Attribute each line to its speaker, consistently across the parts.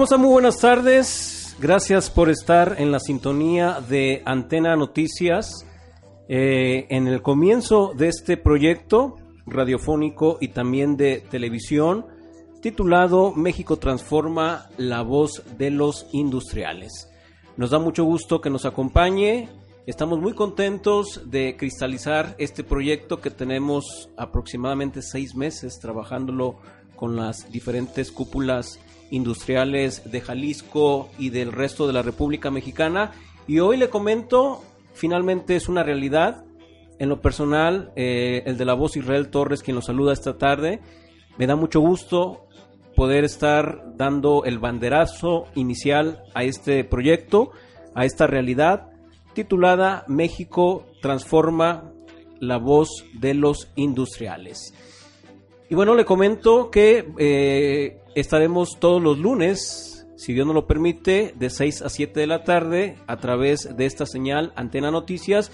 Speaker 1: ¿Cómo están? Muy buenas tardes. Gracias por estar en la sintonía de Antena Noticias. Eh, en el comienzo de este proyecto radiofónico y también de televisión titulado México transforma la voz de los industriales. Nos da mucho gusto que nos acompañe. Estamos muy contentos de cristalizar este proyecto que tenemos aproximadamente seis meses trabajándolo con las diferentes cúpulas industriales de Jalisco y del resto de la República Mexicana. Y hoy le comento, finalmente es una realidad. En lo personal, eh, el de la voz Israel Torres, quien nos saluda esta tarde, me da mucho gusto poder estar dando el banderazo inicial a este proyecto, a esta realidad, titulada México transforma la voz de los industriales. Y bueno, le comento que eh, estaremos todos los lunes, si Dios nos lo permite, de 6 a 7 de la tarde a través de esta señal Antena Noticias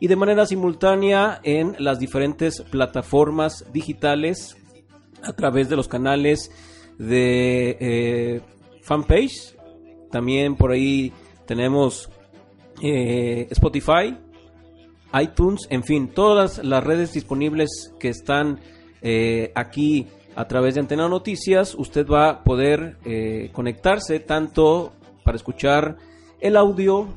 Speaker 1: y de manera simultánea en las diferentes plataformas digitales a través de los canales de eh, fanpage. También por ahí tenemos eh, Spotify, iTunes, en fin, todas las redes disponibles que están eh, aquí a través de Antena Noticias, usted va a poder eh, conectarse tanto para escuchar el audio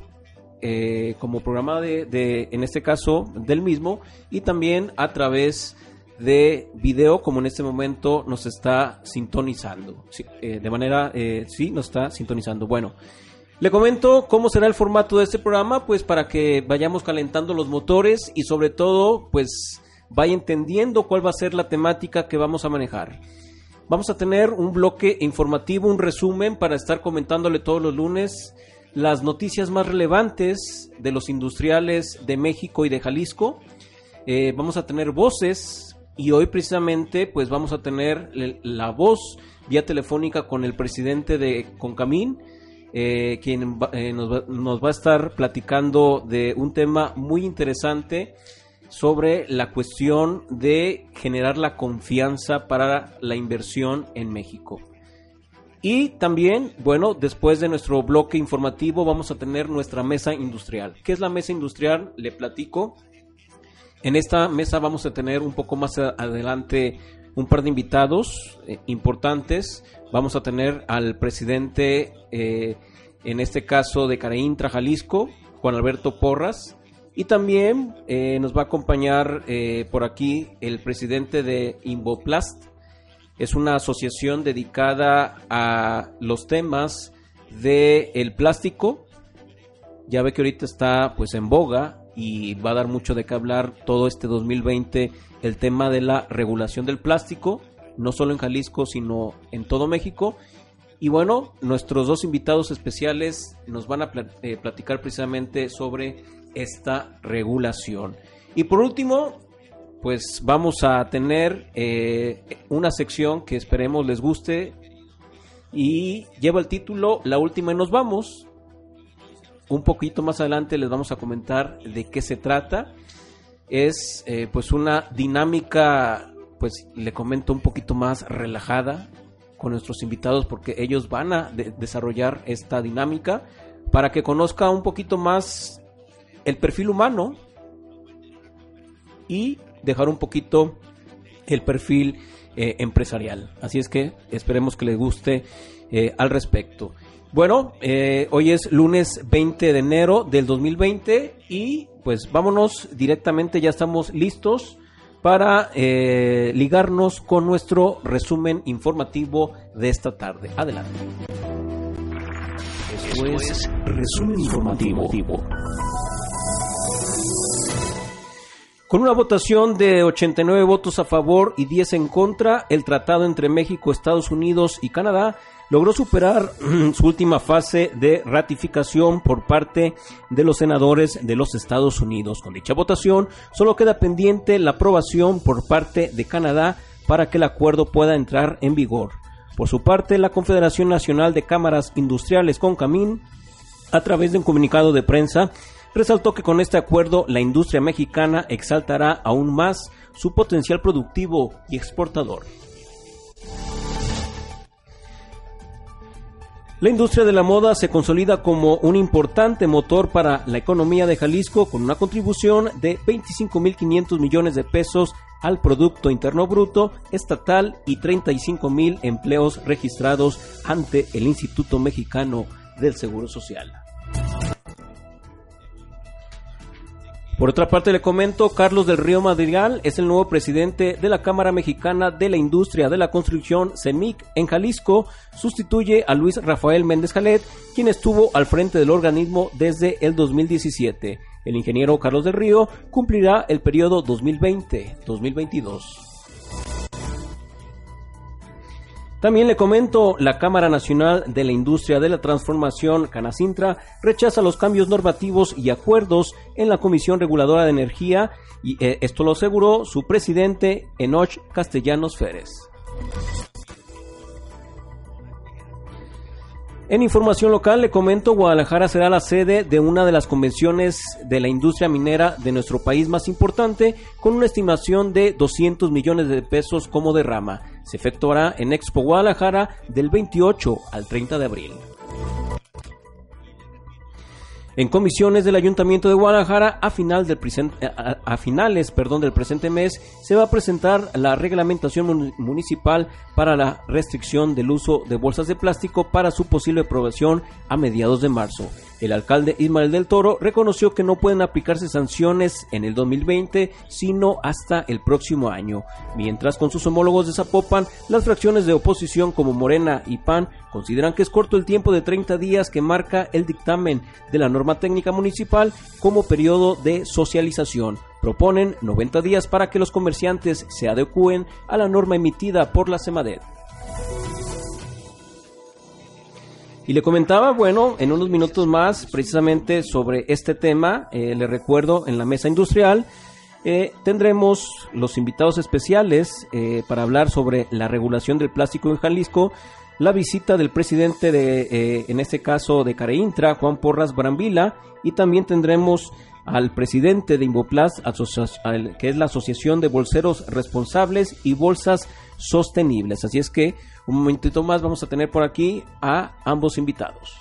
Speaker 1: eh, como programa de, de, en este caso, del mismo, y también a través de video, como en este momento nos está sintonizando. Sí, eh, de manera, sí, nos está sintonizando. Bueno, le comento cómo será el formato de este programa, pues para que vayamos calentando los motores y sobre todo, pues vaya entendiendo cuál va a ser la temática que vamos a manejar. Vamos a tener un bloque informativo, un resumen para estar comentándole todos los lunes las noticias más relevantes de los industriales de México y de Jalisco. Eh, vamos a tener voces y hoy precisamente pues vamos a tener la voz vía telefónica con el presidente de Concamín, eh, quien eh, nos, va, nos va a estar platicando de un tema muy interesante sobre la cuestión de generar la confianza para la inversión en México. Y también, bueno, después de nuestro bloque informativo vamos a tener nuestra mesa industrial. ¿Qué es la mesa industrial? Le platico. En esta mesa vamos a tener un poco más adelante un par de invitados eh, importantes. Vamos a tener al presidente, eh, en este caso de Careíntra, Jalisco, Juan Alberto Porras. Y también eh, nos va a acompañar por aquí el presidente de Invoplast. Es una asociación dedicada a los temas del el plástico. Ya ve que ahorita está pues en boga y va a dar mucho de qué hablar todo este 2020 el tema de la regulación del plástico, no solo en Jalisco, sino en todo México. Y bueno, nuestros dos invitados especiales nos van a eh, platicar precisamente sobre esta regulación. Y por último, pues vamos a tener eh, una sección que esperemos les guste y lleva el título La última y nos vamos, un poquito más adelante les vamos a comentar de qué se trata. Es eh, pues una dinámica, pues le comento un poquito más relajada con nuestros invitados porque ellos van a desarrollar esta dinámica para que conozca un poquito más el perfil humano y dejar un poquito el perfil eh, empresarial. Así es que esperemos que les guste eh, al respecto. Bueno, eh, hoy es lunes 20 de enero del 2020 y pues vámonos directamente, ya estamos listos para ligarnos con nuestro resumen informativo de esta tarde. Adelante.
Speaker 2: Esto es resumen informativo.
Speaker 1: Con una votación de 89 votos a favor y 10 en contra, el tratado entre México, Estados Unidos y Canadá logró superar su última fase de ratificación por parte de los senadores de los Estados Unidos. Con dicha votación, solo queda pendiente la aprobación por parte de Canadá para que el acuerdo pueda entrar en vigor. Por su parte, la Confederación Nacional de Cámaras Industriales CONCAMIN, a través de un comunicado de prensa, resaltó que con este acuerdo la industria mexicana exaltará aún más su potencial productivo y exportador. La industria de la moda se consolida como un importante motor para la economía de Jalisco con una contribución de 25.500 millones de pesos al Producto Interno Bruto estatal y 35.000 empleos registrados ante el Instituto Mexicano del Seguro Social. Por otra parte, le comento, Carlos del Río Madrigal es el nuevo presidente de la Cámara Mexicana de la Industria de la Construcción, CEMIC, en Jalisco. Sustituye a Luis Rafael Méndez Jalet, quien estuvo al frente del organismo desde el 2017. El ingeniero Carlos del Río cumplirá el periodo 2020-2022. También le comento, la Cámara Nacional de la Industria de la Transformación, Canacintra, rechaza los cambios normativos y acuerdos en la Comisión Reguladora de Energía y eh, esto lo aseguró su presidente Enoch Castellanos Férez. En información local le comento, Guadalajara será la sede de una de las convenciones de la industria minera de nuestro país más importante, con una estimación de 200 millones de pesos como derrama. Se efectuará en Expo Guadalajara del 28 al 30 de abril. En comisiones del Ayuntamiento de Guadalajara, a, final del eh, a, finales perdón, del presente mes, se va a presentar la reglamentación municipal para la restricción del uso de bolsas de plástico para su posible aprobación a mediados de marzo. El alcalde Ismael del Toro reconoció que no pueden aplicarse sanciones en el 2020, sino hasta el próximo año. Mientras con sus homólogos de Zapopan, las fracciones de oposición como Morena y PAN consideran que es corto el tiempo de 30 días que marca el dictamen de la norma técnica municipal como periodo de socialización. Proponen 90 días para que los comerciantes se adecúen a la norma emitida por la CEMADET. Y le comentaba, bueno, en unos minutos más, precisamente sobre este tema, eh, le recuerdo, en la mesa industrial, eh, tendremos los invitados especiales eh, para hablar sobre la regulación del plástico en Jalisco, la visita del presidente de, en este caso, de Careintra, Juan Porras Brambila, y también tendremos al presidente de Invoplast, que es la Asociación de Bolseros Responsables y Bolsas Sostenibles. Así es que un momentito más vamos a tener por aquí a ambos invitados.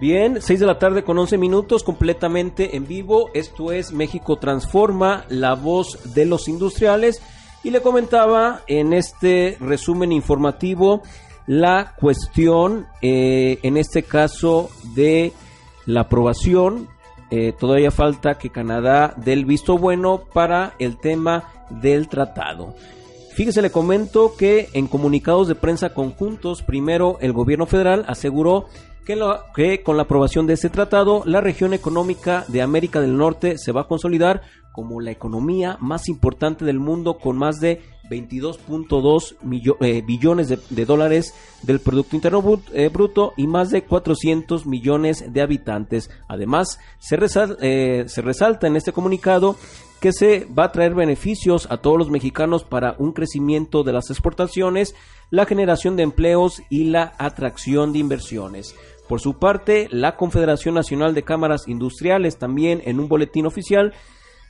Speaker 1: Bien, 6 de la tarde con 11 minutos, completamente en vivo. Esto es México Transforma, la voz de los industriales. Y le comentaba en este resumen informativo la cuestión, eh, en este caso, de la aprobación. Eh, todavía falta que Canadá dé el visto bueno para el tema del tratado. Fíjese, le comento que en comunicados de prensa conjuntos, primero el gobierno federal aseguró que, con la aprobación de este tratado, la región económica de América del Norte se va a consolidar como la economía más importante del mundo con más de 22.2 eh, billones de, dólares del Producto Interno eh, Bruto y más de 400 millones de habitantes. Además, eh, se resalta en este comunicado que se va a traer beneficios a todos los mexicanos para un crecimiento de las exportaciones, la generación de empleos y la atracción de inversiones. Por su parte, la Confederación Nacional de Cámaras Industriales también en un boletín oficial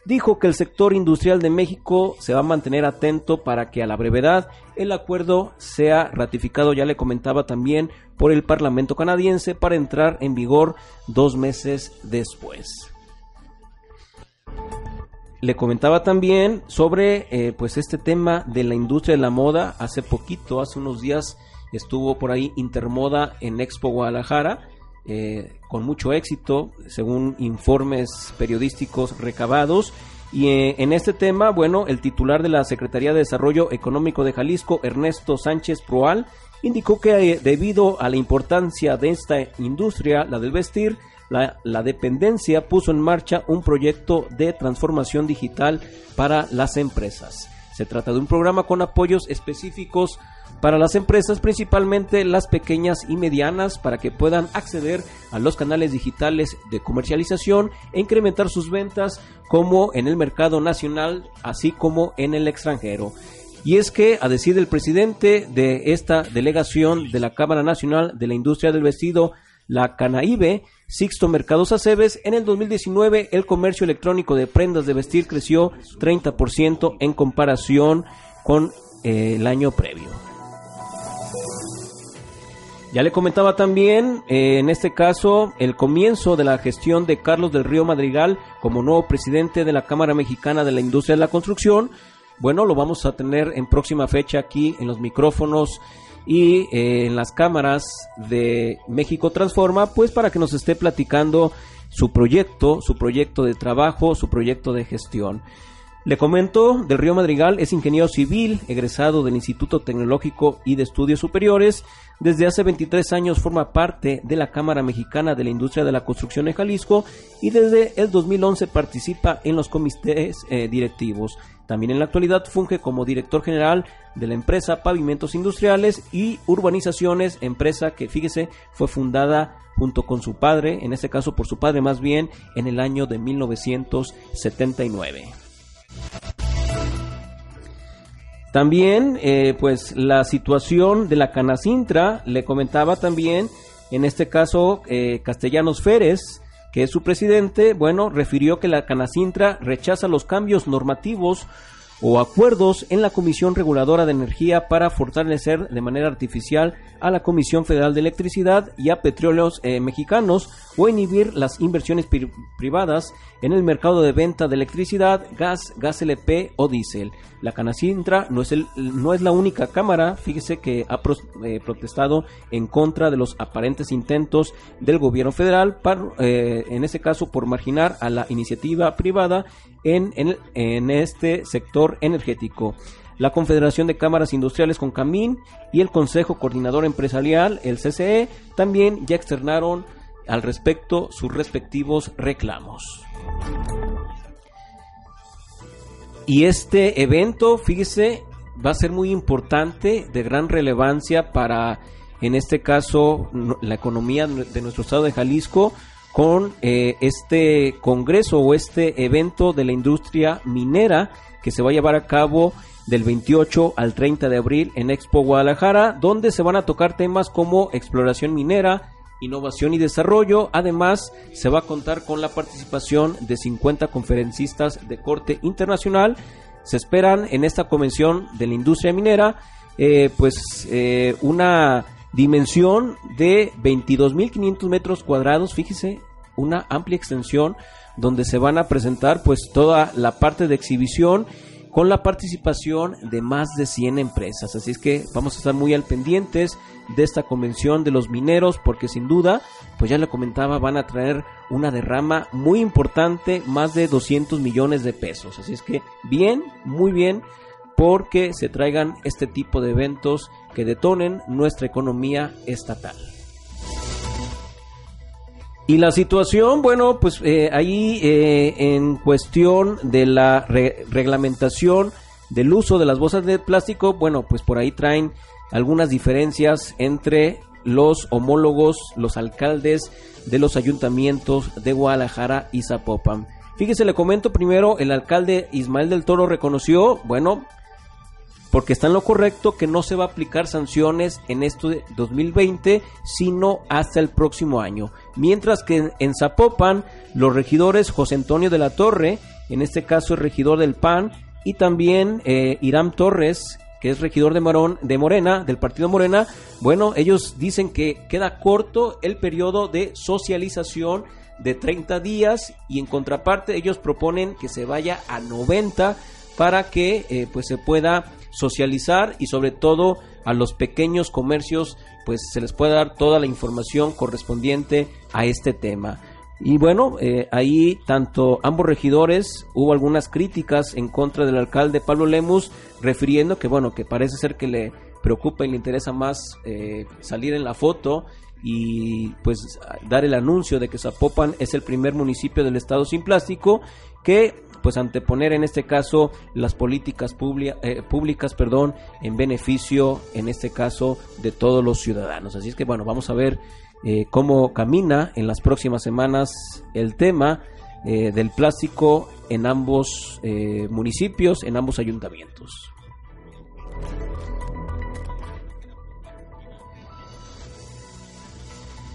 Speaker 1: dijo que el sector industrial de México se va a mantener atento para que a la brevedad el acuerdo sea ratificado, ya le comentaba también, por el Parlamento canadiense para entrar en vigor dos meses después. Le comentaba también sobre eh, pues este tema de la industria de la moda. Hace poquito, hace unos días, Estuvo por ahí Intermoda en Expo Guadalajara, eh, con mucho éxito, según informes periodísticos recabados. Y eh, en este tema, bueno, el titular de la Secretaría de Desarrollo Económico de Jalisco, Ernesto Sánchez Proal, indicó que eh, debido a la importancia de esta industria, la del vestir, la, la, dependencia puso en marcha un proyecto de transformación digital para las empresas. Se trata de un programa con apoyos específicos para las empresas, principalmente las pequeñas y medianas, para que puedan acceder a los canales digitales de comercialización e incrementar sus ventas como en el mercado nacional, así como en el extranjero. Y es que, a decir del presidente de esta delegación de la Cámara Nacional de la Industria del Vestido, la Canaibe, Sixto Mercados Aceves, en el 2019 el comercio electrónico de prendas de vestir creció 30% en comparación con eh, el año previo. Ya le comentaba también, eh, en este caso, el comienzo de la gestión de Carlos del Río Madrigal como nuevo presidente de la Cámara Mexicana de la Industria de la Construcción. Bueno, lo vamos a tener en próxima fecha aquí en los micrófonos y eh, en las cámaras de México Transforma, pues para que nos esté platicando su proyecto, su proyecto de trabajo, su proyecto de gestión. Le comento, del Río Madrigal es ingeniero civil, egresado del Instituto Tecnológico y de Estudios Superiores. Desde hace 23 años forma parte de la Cámara Mexicana de la Industria de la Construcción en Jalisco y desde el 2011 participa en los comités eh, directivos. También en la actualidad funge como director general de la empresa Pavimentos Industriales y Urbanizaciones, empresa que, fíjese, fue fundada junto con su padre, en este caso por su padre más bien, en el año de 1979. También, eh, pues la situación de la Canacintra, le comentaba también, en este caso, eh, Castellanos Férez, que es su presidente, bueno, refirió que la Canacintra rechaza los cambios normativos o acuerdos en la Comisión Reguladora de Energía para fortalecer de manera artificial a la Comisión Federal de Electricidad y a petróleos eh, mexicanos o inhibir las inversiones privadas en el mercado de venta de electricidad, gas, gas LP o diésel. La Canacintra no es, el, no es la única cámara, fíjese que ha eh, protestado en contra de los aparentes intentos del gobierno federal, eh, en este caso por marginar a la iniciativa privada en, en, en este sector energético la Confederación de Cámaras Industriales con Camín y el Consejo Coordinador Empresarial, el CCE, también ya externaron al respecto sus respectivos reclamos. Y este evento, fíjese, va a ser muy importante, de gran relevancia para, en este caso, la economía de nuestro estado de Jalisco, con eh, este congreso o este evento de la industria minera que se va a llevar a cabo del 28 al 30 de abril en Expo Guadalajara, donde se van a tocar temas como exploración minera, innovación y desarrollo. Además, se va a contar con la participación de 50 conferencistas de corte internacional. Se esperan en esta convención de la industria minera, eh, pues eh, una dimensión de 22.500 metros cuadrados, fíjese, una amplia extensión donde se van a presentar pues toda la parte de exhibición con la participación de más de 100 empresas. Así es que vamos a estar muy al pendientes de esta convención de los mineros porque sin duda, pues ya le comentaba, van a traer una derrama muy importante, más de 200 millones de pesos. Así es que bien, muy bien, porque se traigan este tipo de eventos que detonen nuestra economía estatal. Y la situación, bueno, pues eh, ahí eh, en cuestión de la reglamentación del uso de las bolsas de plástico, bueno, pues por ahí traen algunas diferencias entre los homólogos, los alcaldes de los ayuntamientos de Guadalajara y Zapopan. Fíjese, le comento primero, el alcalde Ismael del Toro reconoció, bueno, porque está en lo correcto que no se va a aplicar sanciones en esto de 2020, sino hasta el próximo año. Mientras que en Zapopan, los regidores José Antonio de la Torre, en este caso el regidor del PAN, y también eh, Irán Torres, que es regidor de, Marón, de Morena, del partido Morena, bueno, ellos dicen que queda corto el periodo de socialización de 30 días y en contraparte ellos proponen que se vaya a 90 para que eh, pues se pueda socializar y sobre todo a los pequeños comercios pues se les pueda dar toda la información correspondiente a este tema. Y bueno, eh, ahí tanto ambos regidores hubo algunas críticas en contra del alcalde Pablo Lemus, refiriendo que bueno, que parece ser que le preocupa y le interesa más eh, salir en la foto y pues dar el anuncio de que Zapopan es el primer municipio del estado sin plástico que pues anteponer en este caso las políticas eh, públicas perdón, en beneficio, en este caso, de todos los ciudadanos. Así es que bueno, vamos a ver eh, cómo camina en las próximas semanas el tema eh, del plástico en ambos municipios, en ambos ayuntamientos.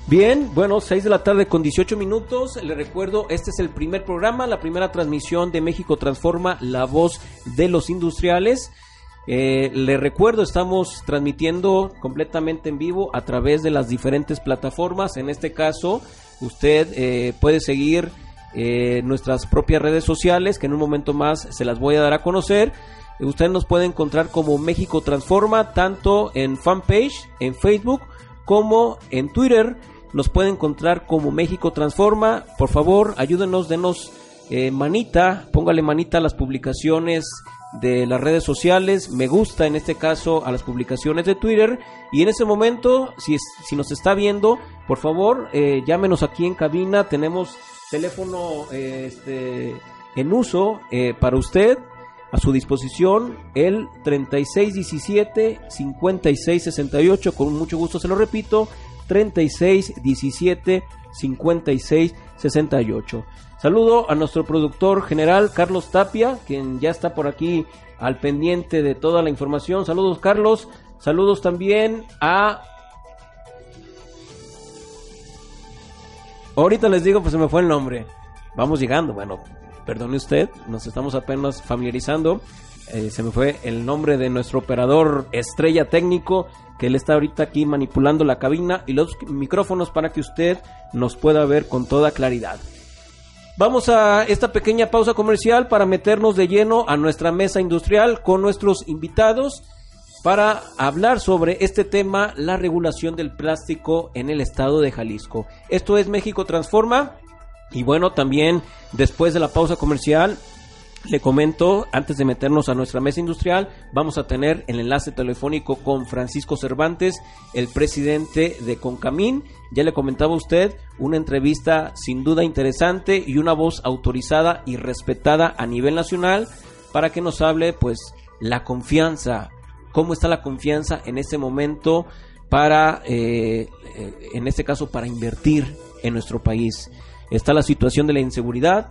Speaker 1: Bien, bueno, 6 de la tarde con 18 minutos. Le recuerdo, este es el primer programa, la primera transmisión de México Transforma, la voz de los industriales. Eh, le recuerdo, estamos transmitiendo completamente en vivo a través de las diferentes plataformas. En este caso, usted eh, puede seguir eh, nuestras propias redes sociales, que en un momento más se las voy a dar a conocer. Usted nos puede encontrar como México Transforma, tanto en fanpage, en Facebook, como en Twitter nos puede encontrar como México Transforma. Por favor, ayúdenos, denos eh, manita, póngale manita a las publicaciones de las redes sociales, me gusta en este caso a las publicaciones de Twitter. Y en ese momento, si, si nos está viendo, por favor, eh, llámenos aquí en cabina, tenemos teléfono eh, este, en uso para usted, a su disposición, el 3617-5668, con mucho gusto se lo repito, 36 17 56 68. Saludo a nuestro productor general Carlos Tapia, quien ya está por aquí al pendiente de toda la información. Saludos Carlos. Saludos también a... Ahorita les digo, pues se me fue el nombre. Vamos llegando, bueno, perdone usted, nos estamos apenas familiarizando. Eh, se me fue el nombre de nuestro operador estrella técnico, que él está ahorita aquí manipulando la cabina y los micrófonos para que usted nos pueda ver con toda claridad. Vamos a esta pequeña pausa comercial para meternos de lleno a nuestra mesa industrial con nuestros invitados para hablar sobre este tema, la regulación del plástico en el estado de Jalisco. Esto es México Transforma y bueno, también después de la pausa comercial le comento, antes de meternos a nuestra mesa industrial, vamos a tener el enlace telefónico con Francisco Cervantes, el presidente de Concamín. Ya le comentaba a usted, una entrevista sin duda interesante y una voz autorizada y respetada a nivel nacional para que nos hable, pues, la confianza, cómo está la confianza en este momento para, eh, eh, en este caso, para invertir en nuestro país. Está la situación de la inseguridad,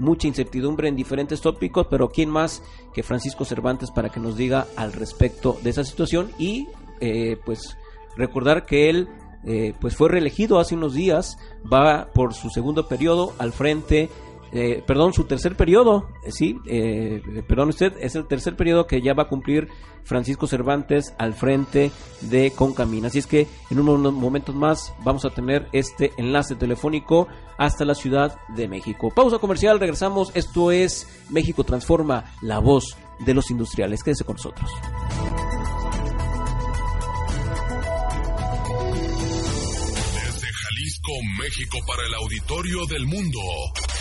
Speaker 1: mucha incertidumbre en diferentes tópicos, pero ¿quién más que Francisco Cervantes para que nos diga al respecto de esa situación? Y eh, pues recordar que él eh, pues fue reelegido hace unos días, va por su segundo periodo al frente eh, perdón, su tercer periodo, eh, sí, eh, perdón usted, es el tercer periodo que ya va a cumplir Francisco Cervantes al frente de Concamina. Así es que en unos momentos más vamos a tener este enlace telefónico hasta la Ciudad de México. Pausa comercial, regresamos. Esto es México Transforma, la voz de los industriales. Quédese con nosotros.
Speaker 3: Desde Jalisco, México, para el auditorio del mundo.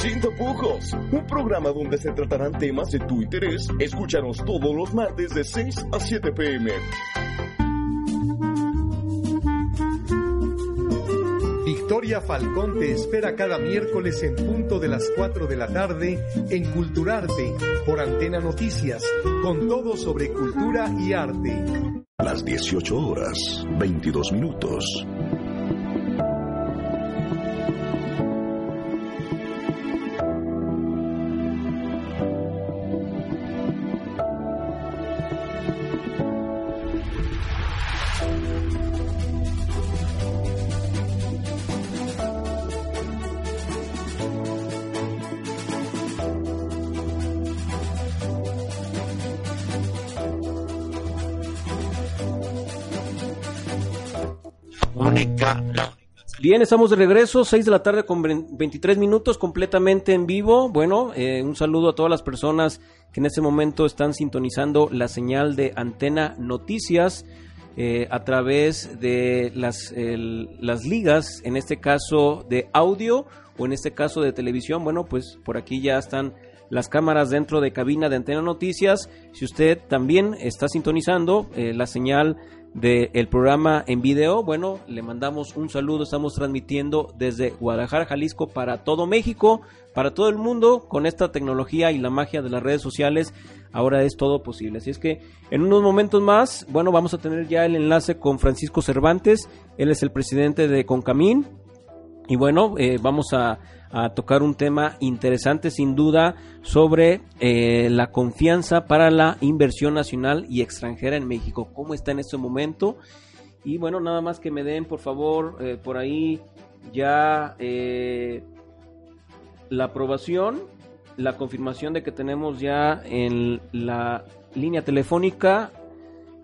Speaker 4: Sin tapujos, un programa donde se tratarán temas de tu interés. Escúchanos todos los martes de 6 a 7 pm.
Speaker 5: Victoria Falcón te espera cada miércoles en punto de las 4 de la tarde en Culturarte por Antena Noticias, con todo sobre cultura y arte.
Speaker 2: A las 18 horas, 22 minutos.
Speaker 1: Bien, estamos de regreso, 6 de la tarde con 23 minutos, completamente en vivo. Bueno, eh, un saludo a todas las personas que en este momento están sintonizando la señal de Antena Noticias eh, a través de las, las ligas, en este caso de audio o en este caso de televisión. Bueno, pues por aquí ya están las cámaras dentro de cabina de Antena Noticias. Si usted también está sintonizando eh, la señal del programa en video, bueno, le mandamos un saludo. Estamos transmitiendo desde Guadalajara, Jalisco, para todo México, para todo el mundo, con esta tecnología y la magia de las redes sociales. Ahora es todo posible. Así es que en unos momentos más, bueno, vamos a tener ya el enlace con Francisco Cervantes. Él es el presidente de Concamín. Y bueno, eh, vamos a, tocar un tema interesante sin duda sobre eh, la confianza para la inversión nacional y extranjera en México. ¿Cómo está en este momento? Y bueno, nada más que me den por favor eh, por ahí ya eh, la aprobación, la confirmación de que tenemos ya en la línea telefónica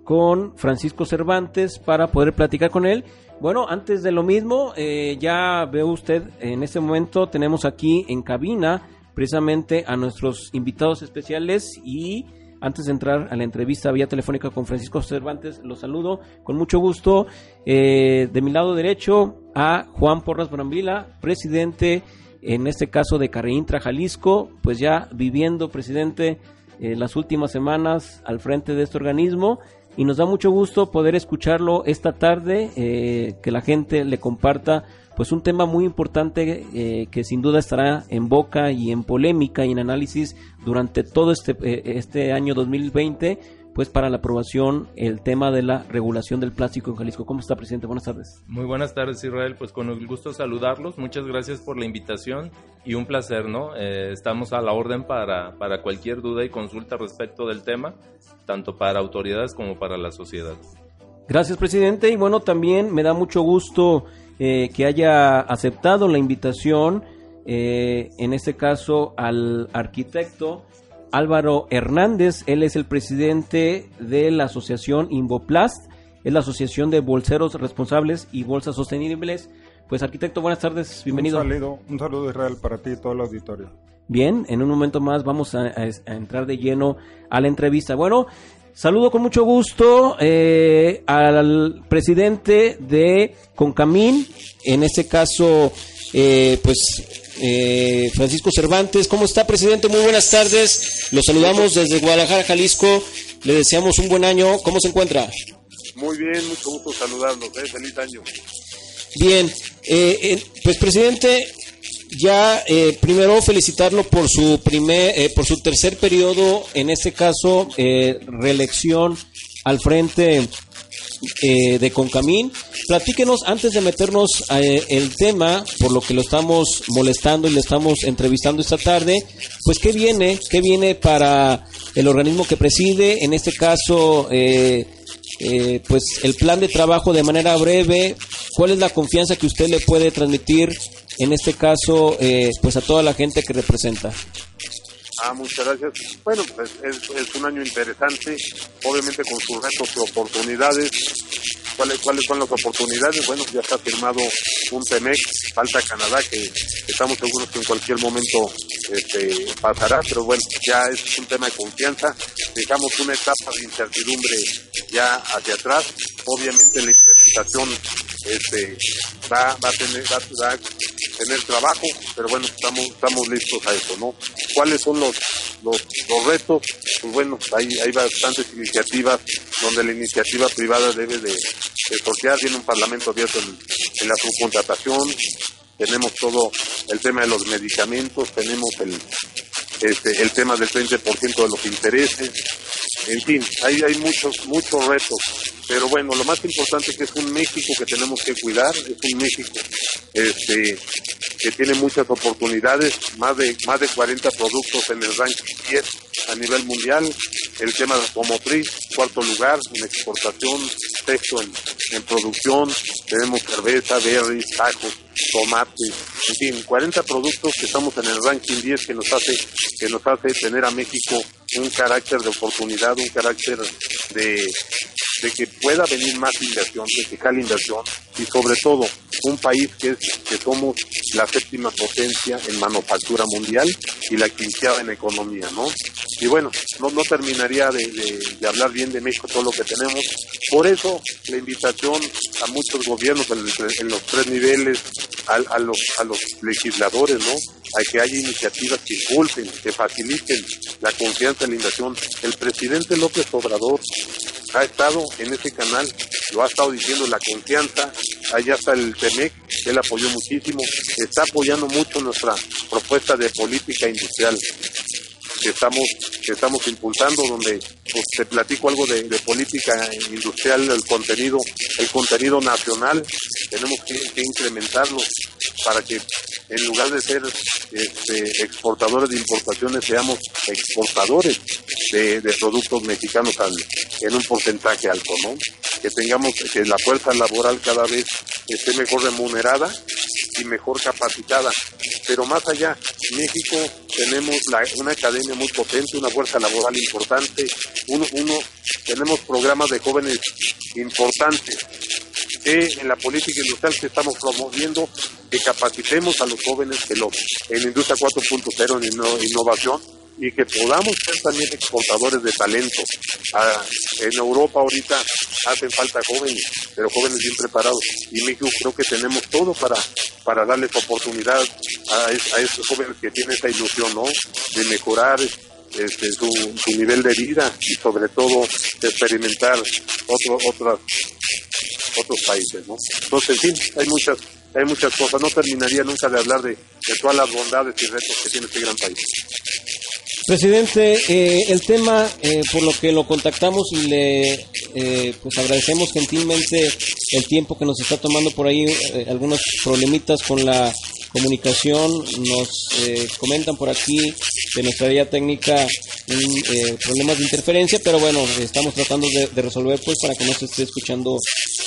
Speaker 1: con Francisco Cervantes para poder platicar con él. Bueno, antes de lo mismo, eh, ya ve usted, en este momento tenemos aquí en cabina precisamente a nuestros invitados especiales y antes de entrar a la entrevista vía telefónica con Francisco Cervantes, los saludo con mucho gusto. Eh, de mi lado derecho a Juan Porras Brambila, presidente en este caso de Carreintra Jalisco, pues ya viviendo presidente eh, las últimas semanas al frente de este organismo y nos da mucho gusto poder escucharlo esta tarde, eh, que la gente le comparta pues un tema muy importante eh, que sin duda estará en boca y en polémica y en análisis durante todo este, eh, este año 2020, pues para la aprobación el tema de la regulación del plástico en Jalisco. ¿Cómo está, presidente? Buenas tardes.
Speaker 6: Muy buenas tardes, Israel. Pues con el gusto saludarlos. Muchas gracias por la invitación y un placer, ¿no? Eh, estamos a la orden para, para cualquier duda y consulta respecto del tema, tanto para autoridades como para la sociedad.
Speaker 1: Gracias, presidente. Y bueno, también me da mucho gusto eh, que haya aceptado la invitación, eh, en este caso al arquitecto Álvaro Hernández. Él es el presidente de la asociación Invoplast, es la asociación de bolseros responsables y bolsas sostenibles. Pues arquitecto, buenas tardes, bienvenido.
Speaker 7: Un saludo, un saludo Israel para ti y todo el auditorio.
Speaker 1: Bien, en un momento más vamos a, a- a entrar de lleno a la entrevista. Bueno, saludo con mucho gusto eh, al presidente de Concamín, en este caso, eh, pues eh, Francisco Cervantes. ¿Cómo está, presidente? Muy buenas tardes. Lo saludamos desde Guadalajara, Jalisco. Le deseamos un buen año. ¿Cómo se encuentra?
Speaker 7: Muy bien, mucho gusto saludarlos. ¿eh? Feliz año.
Speaker 1: Bien, eh, eh, pues presidente, ya eh, primero felicitarlo por su primer, eh, por su tercer periodo, en este caso eh, reelección al frente eh, de Concamín. Platíquenos antes de meternos eh, el tema, por lo que lo estamos molestando y le estamos entrevistando esta tarde, pues qué viene, qué viene para el organismo que preside, en este caso. Eh, eh, pues el plan de trabajo de manera breve, cuál es la confianza que usted le puede transmitir en este caso eh, pues a toda la gente que representa.
Speaker 7: Ah, muchas gracias. Bueno, pues es, un año interesante, obviamente con sus retos y oportunidades. ¿Cuáles, ¿Cuáles son las oportunidades? Bueno, ya está firmado un TEMEC, falta Canadá, que estamos seguros que en cualquier momento este, pasará, pero bueno, ya es un tema de confianza. Dejamos una etapa de incertidumbre ya hacia atrás. Obviamente la implementación este, va, va a tener, va, a tener trabajo, pero bueno, estamos, estamos listos a eso, ¿no? ¿Cuáles son los, los, los retos? Pues bueno, hay, hay bastantes iniciativas donde la iniciativa privada debe de, de sortear, tiene un parlamento abierto en, en la subcontratación, tenemos todo el tema de los medicamentos, tenemos el, este, el tema del 20% de los intereses, en fin, hay, muchos, muchos retos, pero bueno, lo más importante que es un México que tenemos que cuidar, es un México este, que tiene muchas oportunidades, más de, más de 40 productos en el ranking 10 a nivel mundial, el tema de automotriz, cuarto lugar en exportación, sexto en, en producción, tenemos cerveza, berries, tacos, tomates, en fin, 40 productos que estamos en el ranking 10 que nos hace que nos hace tener a México un carácter de oportunidad, un carácter de, de que pueda venir más inversión, de que jale inversión y sobre todo un país que es que somos la séptima potencia en manufactura mundial y la quinceava en economía, ¿no? Y bueno, no, no terminaría de, de, de hablar bien de México todo lo que tenemos. Por eso la invitación a muchos gobiernos en, en los tres niveles, a, a los, a los legisladores, ¿no? A que haya iniciativas que impulsen, que faciliten la confianza en la inversión. El presidente López Obrador ha estado en ese canal, lo ha estado diciendo, la confianza, allá está el TEMEC, él apoyó muchísimo, está apoyando mucho nuestra propuesta de política industrial. Que estamos que estamos impulsando donde pues, te platico algo de, política industrial el contenido el contenido nacional tenemos que incrementarlo para que en lugar de ser este, exportadores de importaciones seamos exportadores de, productos mexicanos al- en un porcentaje alto no que tengamos que la fuerza laboral cada vez esté mejor remunerada y mejor capacitada. Pero más allá, México tenemos la- una academia muy potente, una fuerza laboral importante, uno, tenemos programas de jóvenes importantes en la política industrial que estamos promoviendo, que capacitemos a los jóvenes que los, en industria 4.0 en inno- innovación y que podamos ser también exportadores de talento. Ah, en Europa ahorita hacen falta jóvenes, pero jóvenes bien preparados. Y México creo que tenemos todo para, para darles oportunidad a, a esos jóvenes que tienen esa ilusión, ¿no? De mejorar este, su, nivel de vida y sobre todo experimentar otro, otras, otros países, ¿no? Entonces, en fin, hay muchas, hay muchas cosas. No terminaría nunca de hablar de todas las bondades y retos que tiene este gran país.
Speaker 1: Presidente, eh, el tema eh, por lo que lo contactamos y le eh, pues agradecemos gentilmente el tiempo que nos está tomando por ahí eh, algunos problemitas con la comunicación. Nos eh, comentan por aquí de nuestra área técnica un, eh, problemas de interferencia pero bueno estamos tratando de, de resolver pues para que no se esté escuchando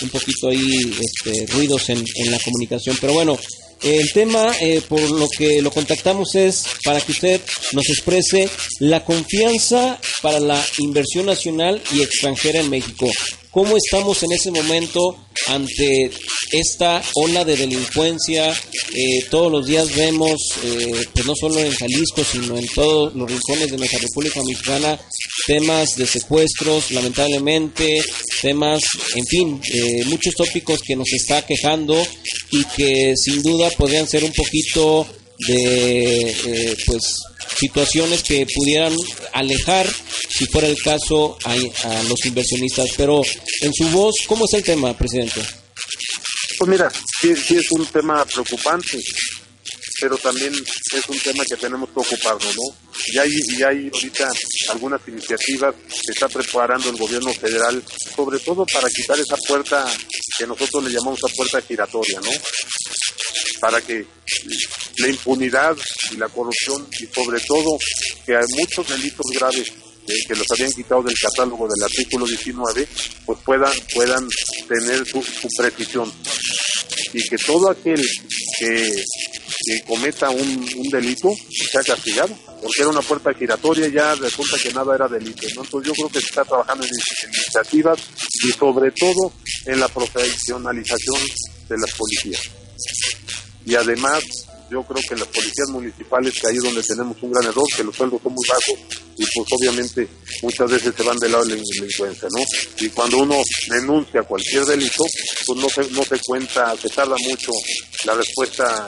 Speaker 1: un poquito ahí este, ruidos en, en la comunicación. Pero bueno el tema eh, por lo que lo contactamos es para que usted nos exprese la confianza para la inversión nacional y extranjera en México. ¿Cómo estamos en ese momento ante esta ola de delincuencia? Eh, todos los días vemos, eh, pues no solo en Jalisco, sino en todos los rincones de nuestra República Mexicana, temas de secuestros, lamentablemente, temas, en fin, eh, muchos tópicos que nos está quejando y que sin duda podrían ser un poquito de, eh, pues, situaciones que pudieran alejar, si fuera el caso, a, los inversionistas. Pero en su voz, ¿cómo es el tema, presidente?
Speaker 7: Pues mira, sí, sí es un tema preocupante, pero también es un tema que tenemos que ocuparnos, ¿no? Ya hay, ya hay ahorita algunas iniciativas que está preparando el gobierno federal, sobre todo para quitar esa puerta que nosotros le llamamos la puerta giratoria, ¿no? Para que la impunidad y la corrupción y sobre todo que hay muchos delitos graves que los habían quitado del catálogo del artículo 19 pues puedan puedan tener su precisión y que todo aquel que, que cometa un, un, delito sea castigado porque era una puerta giratoria y ya resulta que nada era delito entonces yo creo que se está trabajando en, en iniciativas y sobre todo en la profesionalización de las policías. Y además yo creo que en las policías municipales, que ahí es donde tenemos un gran error, que los sueldos son muy bajos y pues obviamente muchas veces se van del lado de la delincuencia, ¿no? Y cuando uno denuncia cualquier delito, pues no se, no se cuenta, se tarda mucho la respuesta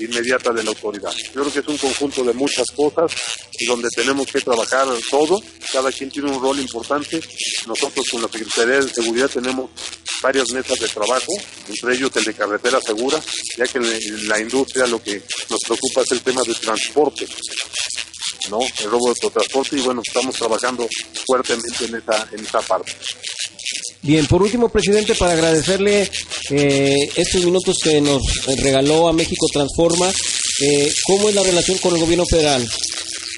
Speaker 7: inmediata de la autoridad. Yo creo que es un conjunto de muchas cosas y donde tenemos que trabajar todo, cada quien tiene un rol importante. Nosotros con la Secretaría de Seguridad tenemos varias mesas de trabajo, entre ellos el de carretera segura, ya que la industria lo que nos preocupa es el tema del transporte, ¿no? El robo de transporte y bueno, estamos trabajando fuertemente en esa, en esa parte.
Speaker 1: Bien, por último, presidente, para agradecerle eh, estos minutos que nos regaló a México Transforma, eh, ¿cómo es la relación con el gobierno federal?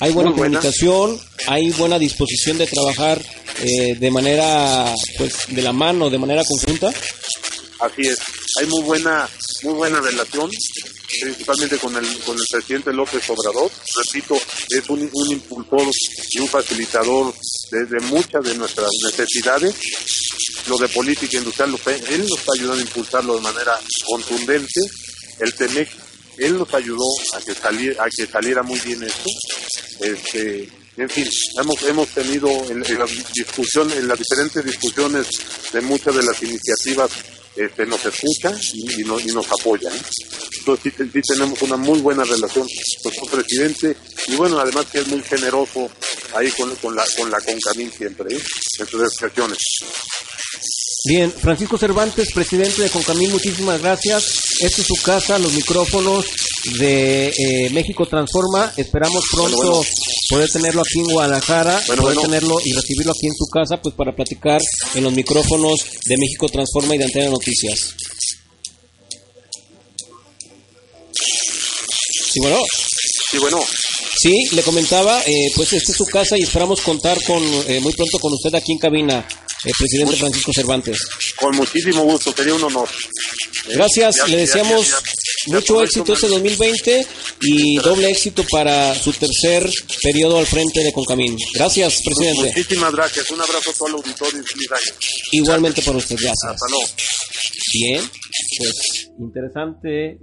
Speaker 1: ¿Hay buena, buena. comunicación? ¿Hay buena disposición de trabajar eh, de manera, pues, de la mano, de manera conjunta?
Speaker 7: Así es, hay muy buena, muy buena relación, principalmente con el, con el presidente López Obrador. Repito, es un, un impulsor y un facilitador desde muchas de nuestras necesidades. Lo de política industrial, él nos está ayudando a impulsarlo de manera contundente. El TEMEC, él nos ayudó a que, saliera, a que saliera muy bien esto. Este, en fin, hemos, hemos tenido en, en las discusiones, en las diferentes discusiones de muchas de las iniciativas este, nos escucha y, no, y nos apoya. ¿eh? Entonces sí, sí, tenemos una muy buena relación con su presidente y bueno, además que es muy generoso ahí con, con la con la siempre, ¿eh? en sus expresiones.
Speaker 1: Bien, Francisco Cervantes, presidente de Concamín, muchísimas gracias. Esta es su casa, los micrófonos de eh, México Transforma. Esperamos pronto bueno, bueno. poder tenerlo aquí en Guadalajara, bueno, poder tenerlo y recibirlo aquí en su casa, pues para platicar en los micrófonos de México Transforma y de Antena Noticias. Sí, bueno.
Speaker 7: Sí, bueno.
Speaker 1: Sí, le comentaba, eh, pues esta es su casa y esperamos contar con eh, muy pronto con usted aquí en cabina, eh, presidente Francisco Cervantes.
Speaker 7: Con muchísimo gusto, sería un honor.
Speaker 1: Gracias, ya, le deseamos ya, ya, mucho éxito este 2020 y doble éxito para su tercer periodo al frente de Concamín. Gracias, presidente.
Speaker 7: Muchísimas gracias, un abrazo a todo el auditorio y.
Speaker 1: Igualmente para usted, gracias.
Speaker 7: Hasta luego.
Speaker 1: Bien, pues interesante eh,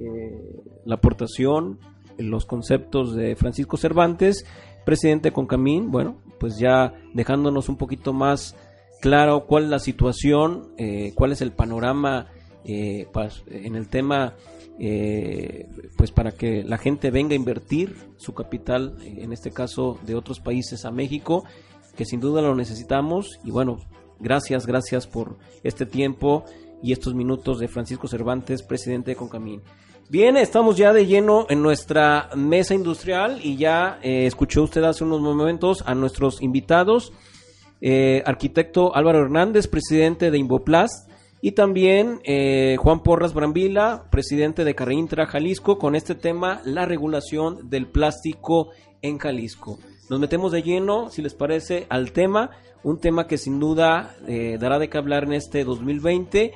Speaker 1: la aportación los conceptos de Francisco Cervantes, presidente de Concamín, bueno, pues ya dejándonos un poquito más claro cuál es la situación, eh, cuál es el panorama eh, en el tema, eh, pues para que la gente venga a invertir su capital, en este caso de otros países a México, que sin duda lo necesitamos y bueno, gracias, gracias por este tiempo y estos minutos de Francisco Cervantes, presidente de Concamín. Bien, estamos ya de lleno en nuestra mesa industrial y ya eh, escuchó usted hace unos momentos a nuestros invitados, eh, arquitecto Álvaro Hernández, presidente de Invoplast, y también eh, Juan Porras Brambila, presidente de Carreintra Jalisco, con este tema, la regulación del plástico en Jalisco. Nos metemos de lleno, si les parece, al tema, un tema que sin duda eh, dará de qué hablar en este 2020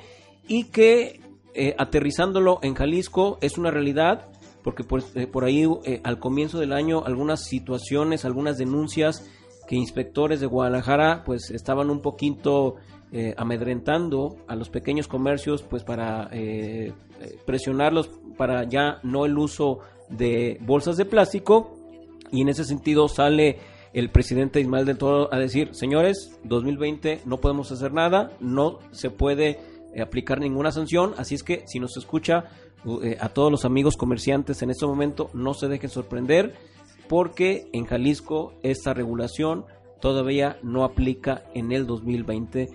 Speaker 1: y que eh, aterrizándolo en Jalisco es una realidad, porque por, eh, por ahí al comienzo del año algunas situaciones, algunas denuncias que inspectores de Guadalajara pues estaban un poquito eh, amedrentando a los pequeños comercios pues para eh, presionarlos para ya no el uso de bolsas de plástico. Y en ese sentido sale el presidente Ismael del Toro a decir, señores, 2020 no podemos hacer nada, no se puede eh, aplicar ninguna sanción, así es que si nos escucha eh, a todos los amigos comerciantes en este momento, no se dejen sorprender, porque en Jalisco esta regulación todavía no aplica en el 2020.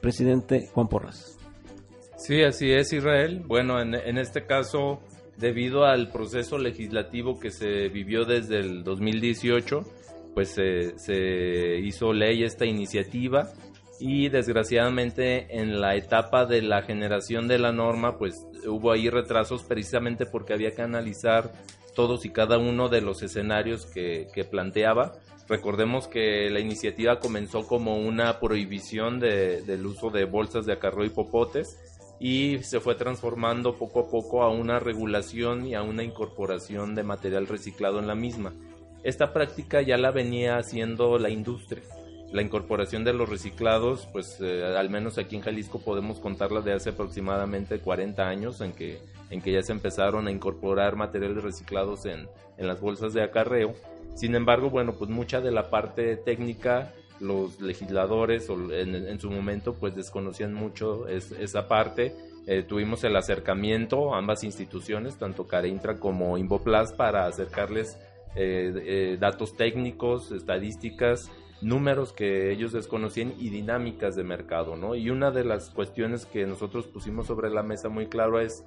Speaker 1: Presidente Juan Porras.
Speaker 6: Sí, así es, Israel. Bueno, en, este caso, debido al proceso legislativo que se vivió desde el 2018, pues se, se hizo ley esta iniciativa y desgraciadamente en la etapa de la generación de la norma pues hubo ahí retrasos precisamente porque había que analizar todos y cada uno de los escenarios que, planteaba. Recordemos que la iniciativa comenzó como una prohibición de, del uso de bolsas de acarreo y popotes y se fue transformando poco a poco a una regulación y a una incorporación de material reciclado en la misma. Esta práctica ya la venía haciendo la industria. La incorporación de los reciclados, pues eh, al menos aquí en Jalisco podemos contarla de hace aproximadamente 40 años en que, en que ya se empezaron a incorporar materiales reciclados en, en las bolsas de acarreo. Sin embargo, bueno, pues mucha de la parte técnica los legisladores en, su momento pues desconocían mucho es, esa parte. Eh, tuvimos el acercamiento a ambas instituciones, tanto Carintra como Invoplas, para acercarles eh, eh, datos técnicos, estadísticas, números que ellos desconocían y dinámicas de mercado, ¿no? Y una de las cuestiones que nosotros pusimos sobre la mesa muy claro es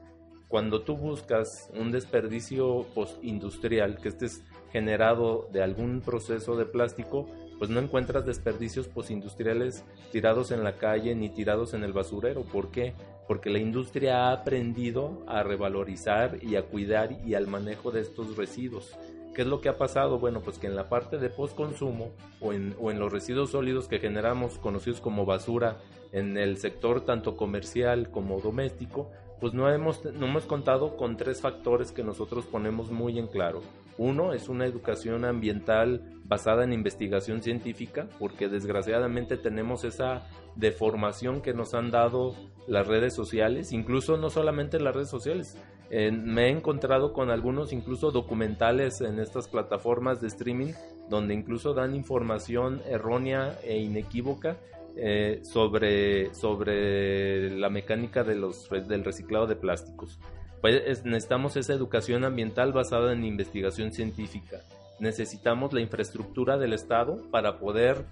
Speaker 6: cuando tú buscas un desperdicio postindustrial que estés generado de algún proceso de plástico, pues no encuentras desperdicios postindustriales tirados en la calle ni tirados en el basurero. ¿Por qué? Porque la industria ha aprendido a revalorizar y a cuidar y al manejo de estos residuos. ¿Qué es lo que ha pasado? Bueno, pues que en la parte de postconsumo o en, o en los residuos sólidos que generamos, conocidos como basura, en el sector tanto comercial como doméstico, pues no hemos, no hemos contado con tres factores que nosotros ponemos muy en claro. Uno es una educación ambiental basada en investigación científica, porque desgraciadamente tenemos esa deformación que nos han dado las redes sociales, incluso no solamente las redes sociales. Eh, me he encontrado con algunos incluso documentales en estas plataformas de streaming donde incluso dan información errónea e inequívoca eh, sobre, sobre la mecánica de los, del reciclado de plásticos. Pues necesitamos esa educación ambiental basada en investigación científica. Necesitamos la infraestructura del Estado para poder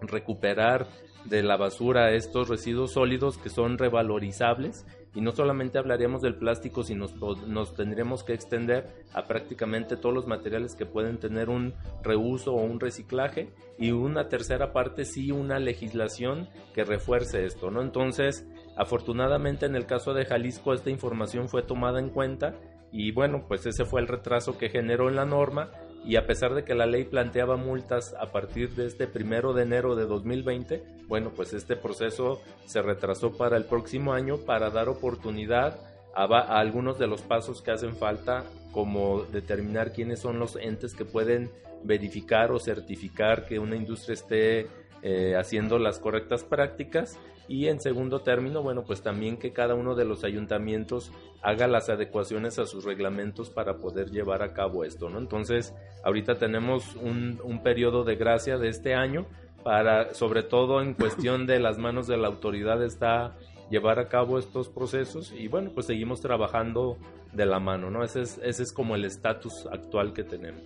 Speaker 6: recuperar de la basura estos residuos sólidos que son revalorizables y no solamente hablaríamos del plástico, sino nos, nos tendríamos que extender a prácticamente todos los materiales que pueden tener un reuso o un reciclaje y una tercera parte sí una legislación que refuerce esto, ¿no? Entonces, afortunadamente en el caso de Jalisco esta información fue tomada en cuenta y bueno, pues ese fue el retraso que generó en la norma y a pesar de que la ley planteaba multas a partir de este primero de enero de 2020, bueno, pues este proceso se retrasó para el próximo año para dar oportunidad a, a, algunos de los pasos que hacen falta, como determinar quiénes son los entes que pueden verificar o certificar que una industria esté eh, haciendo las correctas prácticas y en segundo término, bueno, pues también que cada uno de los ayuntamientos haga las adecuaciones a sus reglamentos para poder llevar a cabo esto, ¿no? Entonces, ahorita tenemos un, un periodo de gracia de este año para, sobre todo en cuestión de las manos de la autoridad está llevar a cabo estos procesos y bueno, pues seguimos trabajando de la mano, ¿no? Ese es, ese es como el estatus actual que tenemos.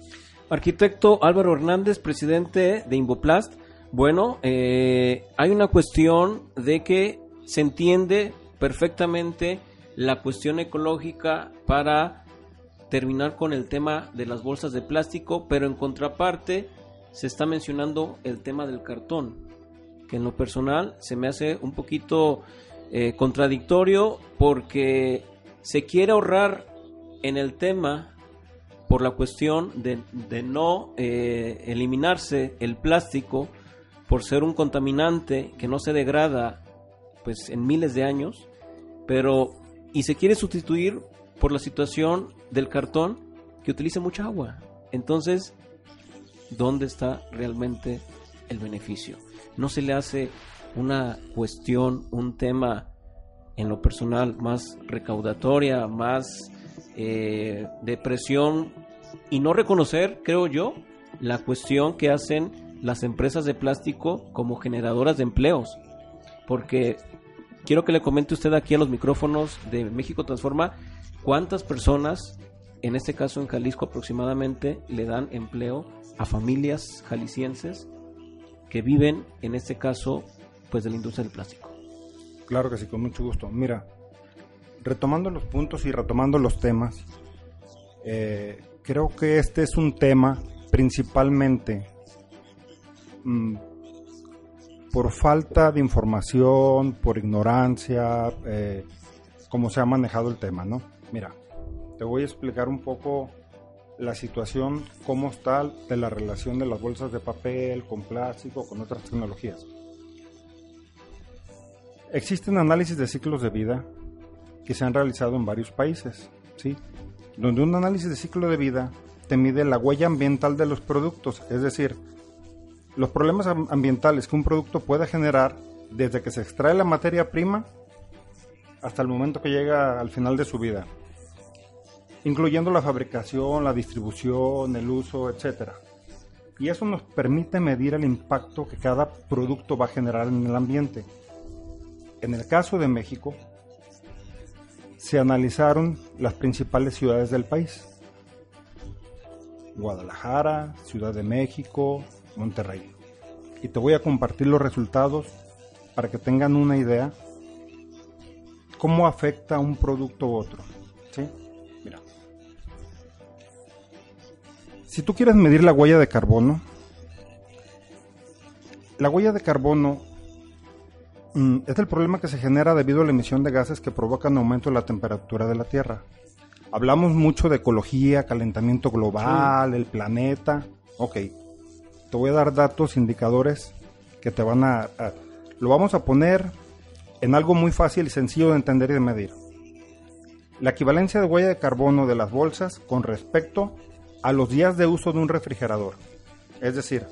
Speaker 1: Arquitecto Álvaro Hernández, presidente de Invoplast, bueno, eh, hay una cuestión de que se entiende perfectamente la cuestión ecológica para terminar con el tema de las bolsas de plástico, pero en contraparte se está mencionando el tema del cartón, que en lo personal se me hace un poquito eh, contradictorio porque se quiere ahorrar en el tema por la cuestión de, no eh, eliminarse el plástico por ser un contaminante que no se degrada pues en miles de años, pero y se quiere sustituir por la situación del cartón que utiliza mucha agua. Entonces, ¿dónde está realmente el beneficio? No se le hace una cuestión, un tema en lo personal más recaudatoria, más eh, de presión y no reconocer, creo yo, la cuestión que hacen las empresas de plástico como generadoras de empleos. Porque quiero que le comente usted aquí a los micrófonos de México Transforma cuántas personas, en este caso en Jalisco aproximadamente, le dan empleo a familias jaliscienses que viven, en este caso, pues de la industria del plástico.
Speaker 8: Claro que sí, con mucho gusto. Mira, retomando los puntos y retomando los temas, eh, creo que este es un tema principalmente por falta de información, por ignorancia, eh, cómo se ha manejado el tema, ¿no? Mira, te voy a explicar un poco la situación, cómo está de la relación de las bolsas de papel con plástico, con otras tecnologías. Existen análisis de ciclos de vida que se han realizado en varios países, ¿sí? Donde un análisis de ciclo de vida te mide la huella ambiental de los productos, es decir, los problemas ambientales que un producto puede generar desde que se extrae la materia prima hasta el momento que llega al final de su vida, incluyendo la fabricación, la distribución, el uso, etc. Y eso nos permite medir el impacto que cada producto va a generar en el ambiente. En el caso de México, se analizaron las principales ciudades del país. Guadalajara, Ciudad de México, Monterrey. Y te voy a compartir los resultados para que tengan una idea cómo afecta un producto u otro. ¿sí? Mira. Si tú quieres medir la huella de carbono, la huella de carbono Mm, es el problema que se genera debido a la emisión de gases que provocan aumento de la temperatura de la Tierra. Hablamos mucho de ecología, calentamiento global, el planeta. Ok, te voy a dar datos, indicadores que te van a, Lo vamos a poner en algo muy fácil y sencillo de entender y de medir. La equivalencia de huella de carbono de las bolsas con respecto a los días de uso de un refrigerador. Es decir,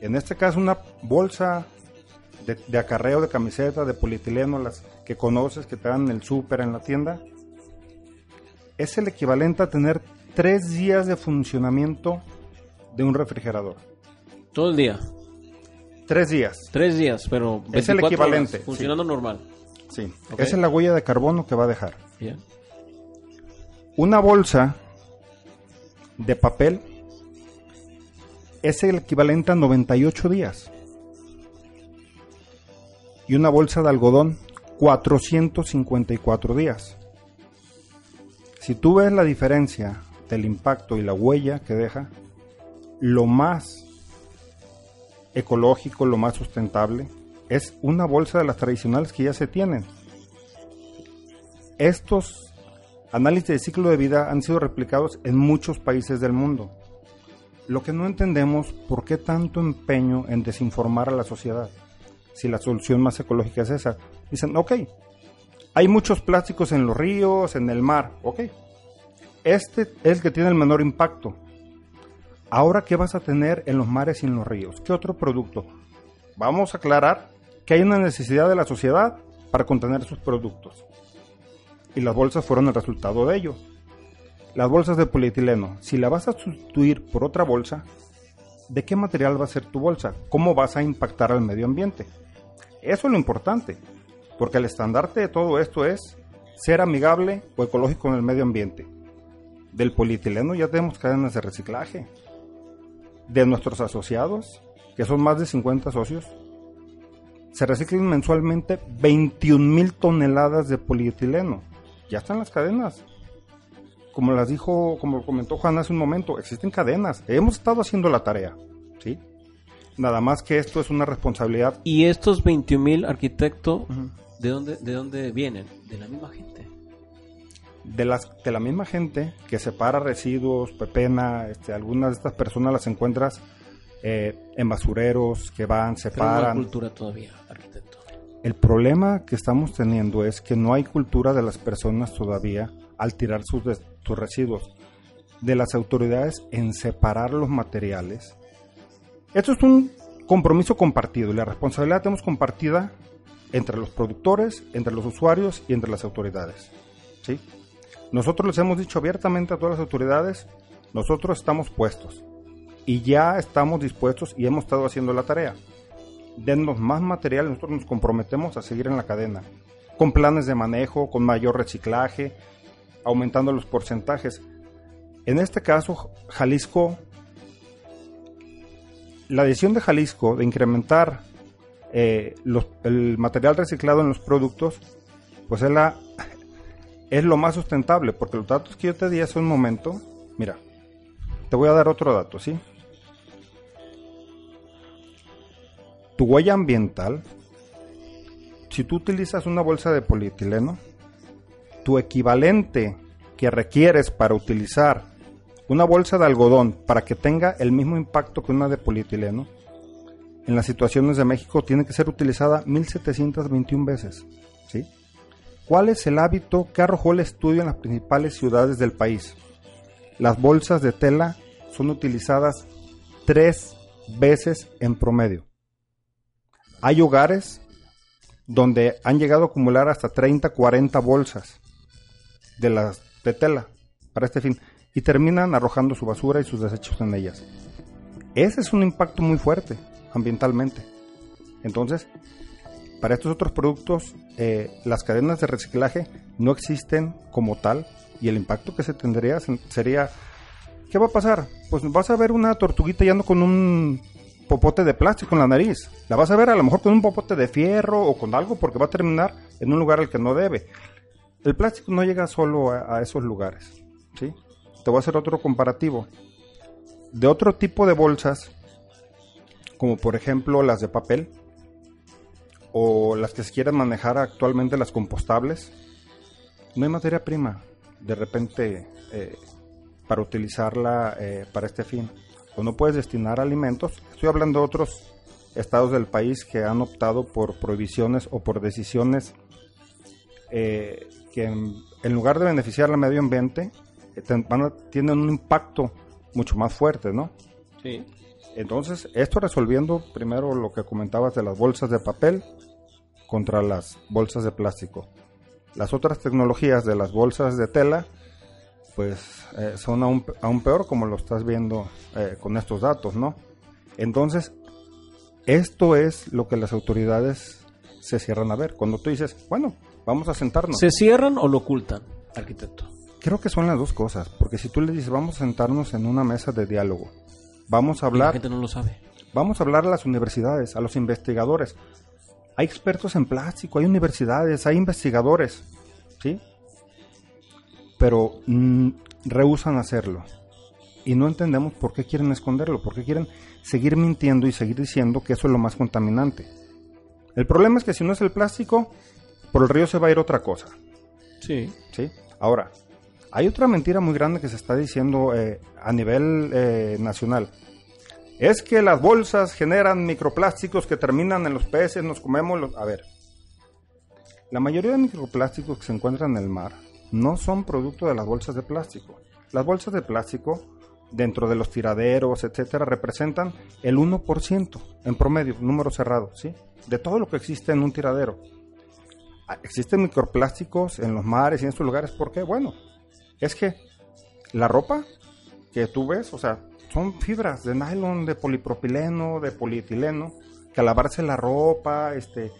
Speaker 8: en este caso una bolsa de, acarreo de camiseta, de polietileno, las que conoces, que te dan en el súper, en la tienda, es el equivalente a tener tres días de funcionamiento de un refrigerador.
Speaker 1: Todo el día.
Speaker 8: Tres días.
Speaker 1: Tres días, pero
Speaker 8: es el equivalente.
Speaker 1: funcionando normal.
Speaker 8: Sí. Esa es la huella de carbono que va a dejar. Bien. Una bolsa de papel es el equivalente a 98 días y una bolsa de algodón 454 días. Si tú ves la diferencia del impacto y la huella que deja, lo más ecológico, lo más sustentable, es una bolsa de las tradicionales que ya se tienen. Estos análisis de ciclo de vida han sido replicados en muchos países del mundo. Lo que no entendemos, ¿por qué tanto empeño en desinformar a la sociedad? si la solución más ecológica es esa. Dicen, ok, hay muchos plásticos en los ríos, en el mar, ok. Este es el que tiene el menor impacto. Ahora, ¿qué vas a tener en los mares y en los ríos? ¿Qué otro producto? Vamos a aclarar que hay una necesidad de la sociedad para contener sus productos. Y las bolsas fueron el resultado de ello. Las bolsas de polietileno, si la vas a sustituir por otra bolsa, ¿de qué material va a ser tu bolsa? ¿Cómo vas a impactar al medio ambiente? Eso es lo importante, porque el estandarte de todo esto es ser amigable o ecológico con el medio ambiente. Del polietileno ya tenemos cadenas de reciclaje. De nuestros asociados, que son más de 50 socios, se reciclan mensualmente 21 mil toneladas de polietileno. Ya están las cadenas. Como las dijo, como comentó Juan hace un momento, existen cadenas. Hemos estado haciendo la tarea. ¿sí? Nada más que esto es una responsabilidad.
Speaker 1: ¿Y estos 21 mil arquitectos, ¿de, dónde, ¿de dónde vienen? De la misma gente.
Speaker 8: De, las, de la misma gente que separa residuos, pepena, este, algunas de estas personas las encuentras eh, en basureros que van, separan.
Speaker 1: Pero no hay cultura todavía, arquitecto.
Speaker 8: El problema que estamos teniendo es que no hay cultura de las personas todavía al tirar sus, sus residuos, de las autoridades en separar los materiales esto es un compromiso compartido y la responsabilidad la tenemos compartida entre los productores, entre los usuarios y entre las autoridades. ¿sí? Nosotros les hemos dicho abiertamente a todas las autoridades, nosotros estamos puestos y ya estamos dispuestos y hemos estado haciendo la tarea. Denos más material, nosotros nos comprometemos a seguir en la cadena, con planes de manejo, con mayor reciclaje, aumentando los porcentajes. En este caso, Jalisco, la decisión de Jalisco de incrementar eh, los- el material reciclado en los productos, pues es, la, es lo más sustentable, porque los datos que yo te di hace un momento, mira, te voy a dar otro dato, ¿sí? Tu huella ambiental, si tú utilizas una bolsa de polietileno, tu equivalente que requieres para utilizar una bolsa de algodón para que tenga el mismo impacto que una de polietileno, en las situaciones de México tiene que ser utilizada 1721 veces. ¿Cuál es el hábito que arrojó el estudio en las principales ciudades del país? Las bolsas de tela son utilizadas tres veces en promedio. Hay hogares donde han llegado a acumular hasta 30, 40 bolsas de las de tela para este fin y terminan arrojando su basura y sus desechos en ellas. Ese es un impacto muy fuerte ambientalmente. Entonces, para estos otros productos, eh, las cadenas de reciclaje no existen como tal y el impacto que se tendría sería, ¿qué va a pasar? Pues vas a ver una tortuguita yendo con un popote de plástico en la nariz. La vas a ver a lo mejor con un popote de fierro o con algo porque va a terminar en un lugar al que no debe. El plástico no llega solo a, a esos lugares. ¿sí? Te voy a hacer otro comparativo. De otro tipo de bolsas, como por ejemplo las de papel, o las que se quieren manejar actualmente, las compostables, no hay materia prima de repente eh, para utilizarla eh, para este fin. O no puedes destinar alimentos. Estoy hablando de otros estados del país que han optado por prohibiciones o por decisiones eh, que en, lugar de beneficiar al medio ambiente, eh, van a- tienen un impacto mucho más fuerte, ¿no?
Speaker 1: Sí.
Speaker 8: Entonces, esto resolviendo primero lo que comentabas de las bolsas de papel contra las bolsas de plástico. Las otras tecnologías de las bolsas de tela, pues eh, son aún, aún peor como lo estás viendo eh, con estos datos, ¿no? Entonces, esto es lo que las autoridades se cierran a ver. Cuando tú dices, bueno, vamos a sentarnos.
Speaker 1: ¿Se cierran o lo ocultan, arquitecto?
Speaker 8: Creo que son las dos cosas, porque si tú le dices, vamos a sentarnos en una mesa de diálogo, vamos a
Speaker 1: Y la
Speaker 8: hablar...
Speaker 1: gente no lo sabe.
Speaker 8: Vamos a hablar a las universidades, a los investigadores. Hay expertos en plástico, hay universidades, hay investigadores, ¿sí? Pero mm, rehusan hacerlo. Y no entendemos por qué quieren esconderlo, por qué quieren seguir mintiendo y seguir diciendo que eso es lo más contaminante. El problema es que si no es el plástico, por el río se va a ir otra cosa.
Speaker 1: Sí.
Speaker 8: ¿sí? Ahora, hay otra mentira muy grande que se está diciendo eh, a nivel eh, nacional. Es que las bolsas generan microplásticos que terminan en los peces, nos comemos los... A ver, la mayoría de microplásticos que se encuentran en el mar no son producto de las bolsas de plástico. Las bolsas de plástico, dentro de los tiraderos, etcétera, representan el 1% en promedio, número cerrado, ¿sí? De todo lo que existe en un tiradero. Ah, Existen microplásticos en los mares y en estos lugares, ¿por qué? Bueno, es que la ropa que tú ves, o sea, son fibras de nylon, de polipropileno, de polietileno, que al lavarse la ropa, este,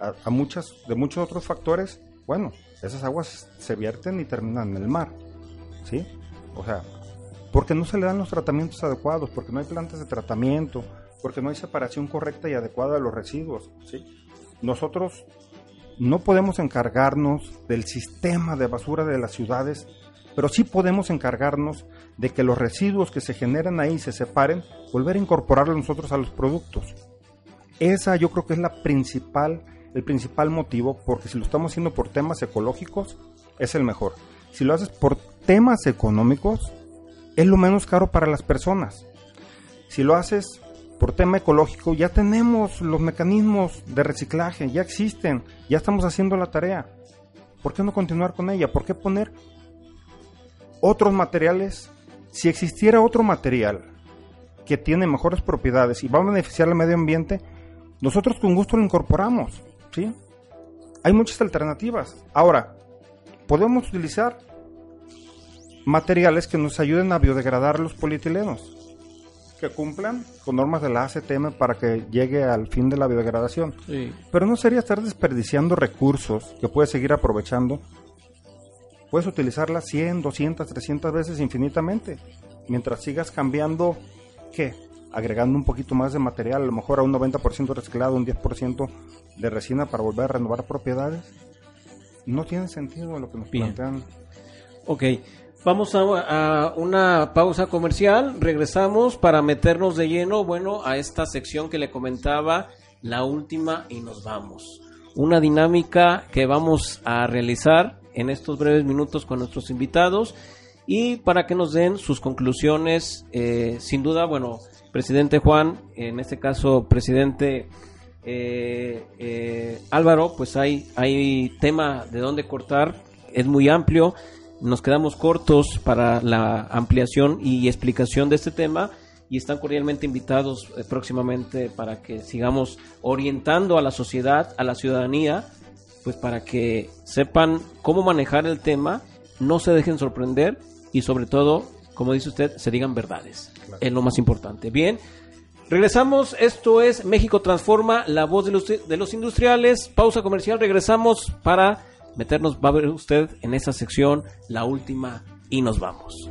Speaker 8: a, a muchas, de muchos otros factores, bueno, esas aguas se vierten y terminan en el mar, ¿sí? O sea, porque no se le dan los tratamientos adecuados, porque no hay plantas de tratamiento, porque no hay separación correcta y adecuada de los residuos, ¿sí? Nosotros no podemos encargarnos del sistema de basura de las ciudades, pero sí podemos encargarnos de que los residuos que se generan ahí se separen, volver a incorporarlos nosotros a los productos. Esa yo creo que es la principal, el principal motivo, porque si lo estamos haciendo por temas ecológicos, es el mejor. Si lo haces por temas económicos, es lo menos caro para las personas. Si lo haces por tema ecológico, ya tenemos los mecanismos de reciclaje, ya existen, ya estamos haciendo la tarea. ¿Por qué no continuar con ella? ¿Por qué poner otros materiales? Si existiera otro material que tiene mejores propiedades y va a beneficiar al medio ambiente, nosotros con gusto lo incorporamos, ¿sí? Hay muchas alternativas. Ahora, podemos utilizar materiales que nos ayuden a biodegradar los polietilenos, que cumplan con normas de la ACTM para que llegue al fin de la biodegradación.
Speaker 1: Sí.
Speaker 8: Pero no sería estar desperdiciando recursos que puedes seguir aprovechando. Puedes utilizarla 100, 200, 300 veces infinitamente, mientras sigas cambiando, ¿qué? Agregando un poquito más de material, a lo mejor a un 90% reciclado, un 10% de resina para volver a renovar propiedades. No tiene sentido lo que nos
Speaker 1: Bien.
Speaker 8: plantean.
Speaker 1: Ok, vamos a, a una pausa comercial, regresamos para meternos de lleno, bueno, a esta sección que le comentaba, la última y nos vamos. Una dinámica que vamos a realizar en estos breves minutos con nuestros invitados y para que nos den sus conclusiones, eh, sin duda, bueno, presidente Juan, en este caso, presidente eh, eh, Álvaro, pues hay, hay tema de dónde cortar, es muy amplio, nos quedamos cortos para la ampliación y explicación de este tema y están cordialmente invitados eh, próximamente para que sigamos orientando a la sociedad, a la ciudadanía, pues para que sepan cómo manejar el tema, no se dejen sorprender y sobre todo, como dice usted, se digan verdades. Es lo más importante. Bien, regresamos. Esto es México Transforma, la voz de los, de los industriales. Pausa comercial. Regresamos para meternos, va a ver usted en esa sección, la última, y nos vamos.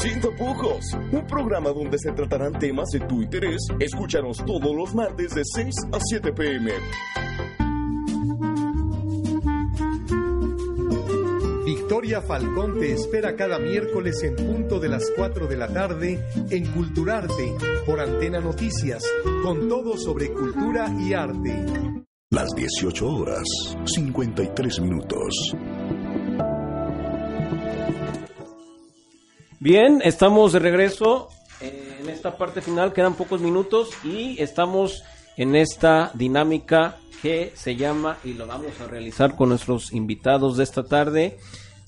Speaker 4: Sin tapujos, un programa donde se tratarán temas de tu interés. Escúchanos todos los martes de 6 a 7 pm.
Speaker 5: Victoria Falcón te espera cada miércoles en punto de las 4 de la tarde en Culturarte por Antena Noticias, con todo sobre cultura y arte.
Speaker 2: Las 18 horas, 53 minutos.
Speaker 1: Bien, estamos de regreso eh, en esta parte final, quedan pocos minutos y estamos en esta dinámica que se llama y lo vamos a realizar con nuestros invitados de esta tarde,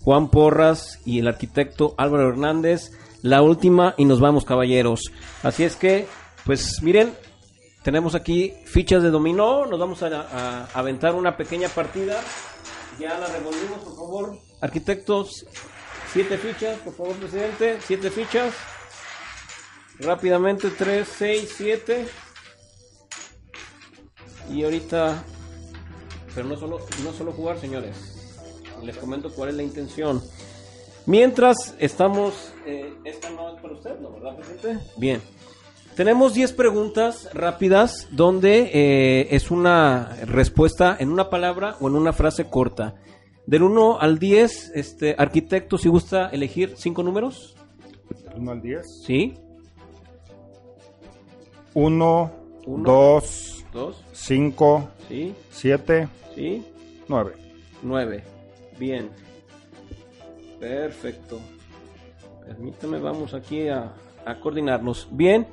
Speaker 1: Juan Porras y el arquitecto Álvaro Hernández. La última y nos vamos caballeros. Así es que, pues miren, tenemos aquí fichas de dominó, nos vamos a, aventar una pequeña partida. Ya la revolvimos, por favor. Arquitectos, siete fichas, por favor, presidente, siete fichas. Rápidamente, tres, seis, siete. Y ahorita, pero no solo, no solo jugar, señores. Les comento cuál es la intención. Mientras estamos, eh, esta no es para usted, ¿no? ¿Verdad, presidente? Bien. Tenemos 10 preguntas rápidas donde eh, es una respuesta en una palabra o en una frase corta. Del 1 al 10, este, arquitecto, si gusta elegir cinco números.
Speaker 8: Del 1 al 10.
Speaker 1: Sí.
Speaker 8: 1,
Speaker 1: Uno.
Speaker 8: 2,
Speaker 1: Dos.
Speaker 8: 5,
Speaker 1: Sí.
Speaker 8: 7,
Speaker 1: Sí.
Speaker 8: 9.
Speaker 1: 9. Bien. Perfecto. Permítame, vamos aquí a, a coordinarnos. Bien.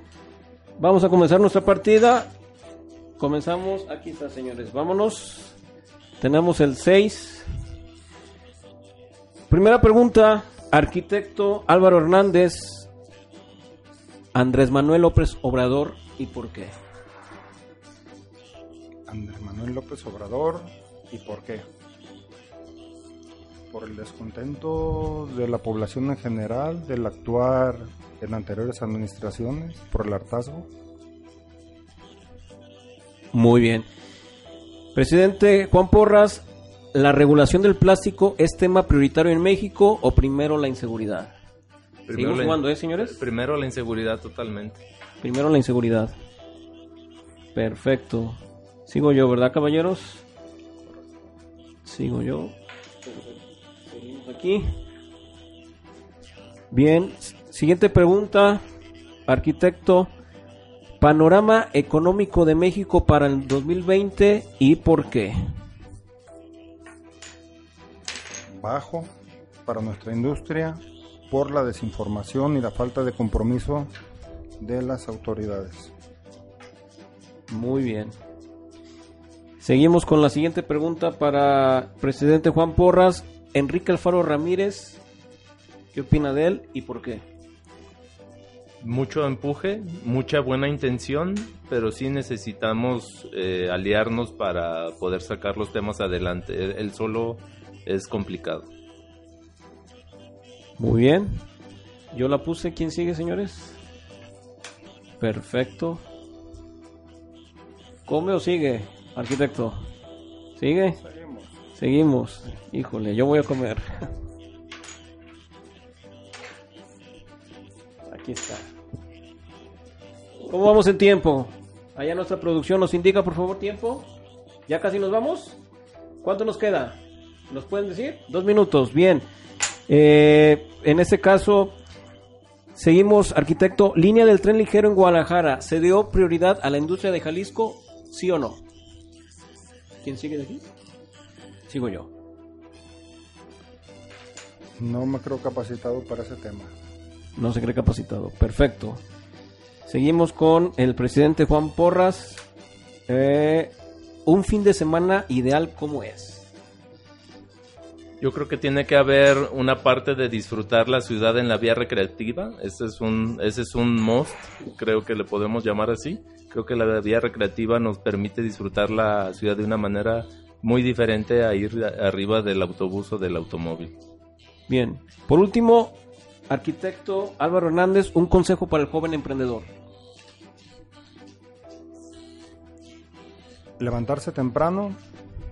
Speaker 1: Vamos a comenzar nuestra partida. Comenzamos. Aquí está, señores. Vámonos. Tenemos el 6. Primera pregunta. Arquitecto Álvaro Hernández. Andrés Manuel López Obrador. ¿Y por qué?
Speaker 8: Andrés Manuel López Obrador. ¿Y por qué? Por el descontento de la población en general, del actuar en anteriores administraciones, por el hartazgo.
Speaker 1: Muy bien. Presidente Juan Porras, ¿la regulación del plástico es tema prioritario en México o primero la inseguridad? Seguimos
Speaker 6: la-
Speaker 1: jugando, ¿eh, señores?
Speaker 6: Primero la inseguridad totalmente.
Speaker 1: Primero la inseguridad. Perfecto. Sigo yo, ¿verdad, caballeros? Sigo yo. Seguimos aquí. Bien. Siguiente pregunta. Arquitecto. Panorama económico de México para el 2020 y por qué.
Speaker 8: Bajo para nuestra industria por la desinformación y la falta de compromiso de las autoridades.
Speaker 1: Muy bien. Seguimos con la siguiente pregunta para presidente Juan Porras. Enrique Alfaro Ramírez, ¿qué opina de él y por qué?
Speaker 6: Mucho empuje, mucha buena intención, pero sí necesitamos eh, aliarnos para poder sacar los temas adelante. Él, él solo es complicado.
Speaker 1: Muy bien. Yo la puse. ¿Quién sigue, señores? Perfecto. ¿Come o sigue, arquitecto? ¿Sigue?
Speaker 8: Seguimos.
Speaker 1: Seguimos. Híjole, yo voy a comer. Aquí está. ¿Cómo vamos en tiempo? Allá nuestra producción nos indica, por favor, tiempo. ¿Ya casi nos vamos? ¿Cuánto nos queda? ¿Nos pueden decir? Dos minutos, bien. Eh, en este caso, seguimos, arquitecto. Línea del tren ligero en Guadalajara. ¿Se dio prioridad a la industria de Jalisco? ¿Sí o no? ¿Quién sigue de aquí? Sigo yo.
Speaker 8: No me creo capacitado para ese tema.
Speaker 1: No se cree capacitado. Perfecto. Seguimos con el presidente Juan Porras. Eh, un fin de semana ideal, ¿cómo es?
Speaker 6: Yo creo que tiene que haber una parte de disfrutar la ciudad en la vía recreativa. Ese es un, ese es un must, creo que le podemos llamar así. Creo que la vía recreativa nos permite disfrutar la ciudad de una manera muy diferente a ir arriba del autobús o del automóvil.
Speaker 1: Bien. Por último, arquitecto Álvaro Hernández, un consejo para el joven emprendedor.
Speaker 8: Levantarse temprano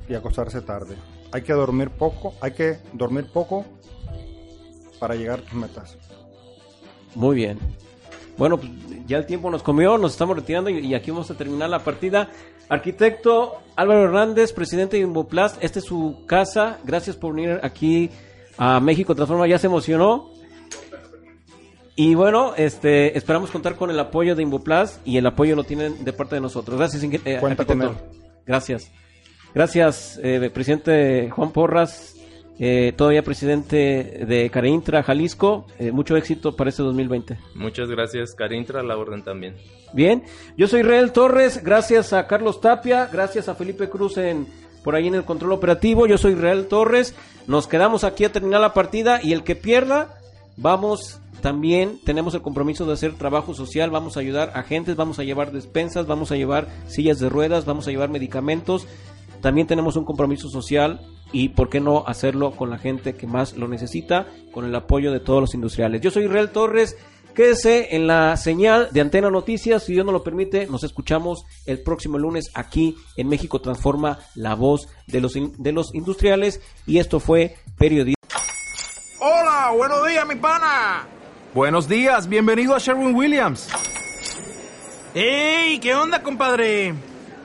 Speaker 8: y acostarse tarde. Hay que dormir poco, hay que dormir poco para llegar a tus metas.
Speaker 1: Muy bien. Bueno, pues, ya el tiempo nos comió, nos estamos retirando y, aquí vamos a terminar la partida. Arquitecto Álvaro Hernández, presidente de Invoplast, esta es su casa. Gracias por venir aquí a México Transforma. Ya se emocionó. Y bueno, este, esperamos contar con el apoyo de Invoplast y el apoyo lo tienen de parte de nosotros. Gracias, eh,
Speaker 8: con
Speaker 1: arquitecto. Gracias. Gracias, eh, presidente Juan Porras, eh, todavía presidente de Careintra, Jalisco. Eh, mucho éxito para este 2020.
Speaker 6: Muchas gracias, Carintra, la orden también.
Speaker 1: Bien, yo soy Real Torres, gracias a Carlos Tapia, gracias a Felipe Cruz en por ahí en el control operativo. Yo soy Real Torres. Nos quedamos aquí a terminar la partida y el que pierda, vamos también tenemos el compromiso de hacer trabajo social, vamos a ayudar a gentes, vamos a llevar despensas, vamos a llevar sillas de ruedas, vamos a llevar medicamentos. También tenemos un compromiso social y por qué no hacerlo con la gente que más lo necesita, con el apoyo de todos los industriales. Yo soy Real Torres. Quédese en la señal de Antena Noticias, si Dios nos lo permite, nos escuchamos el próximo lunes aquí en México Transforma, la voz de los, in- de los industriales. Y esto fue Periodismo.
Speaker 9: Hola, buenos días, mi pana.
Speaker 10: Buenos días, bienvenido a Sherwin Williams.
Speaker 9: ¡Ey! ¿Qué onda, compadre?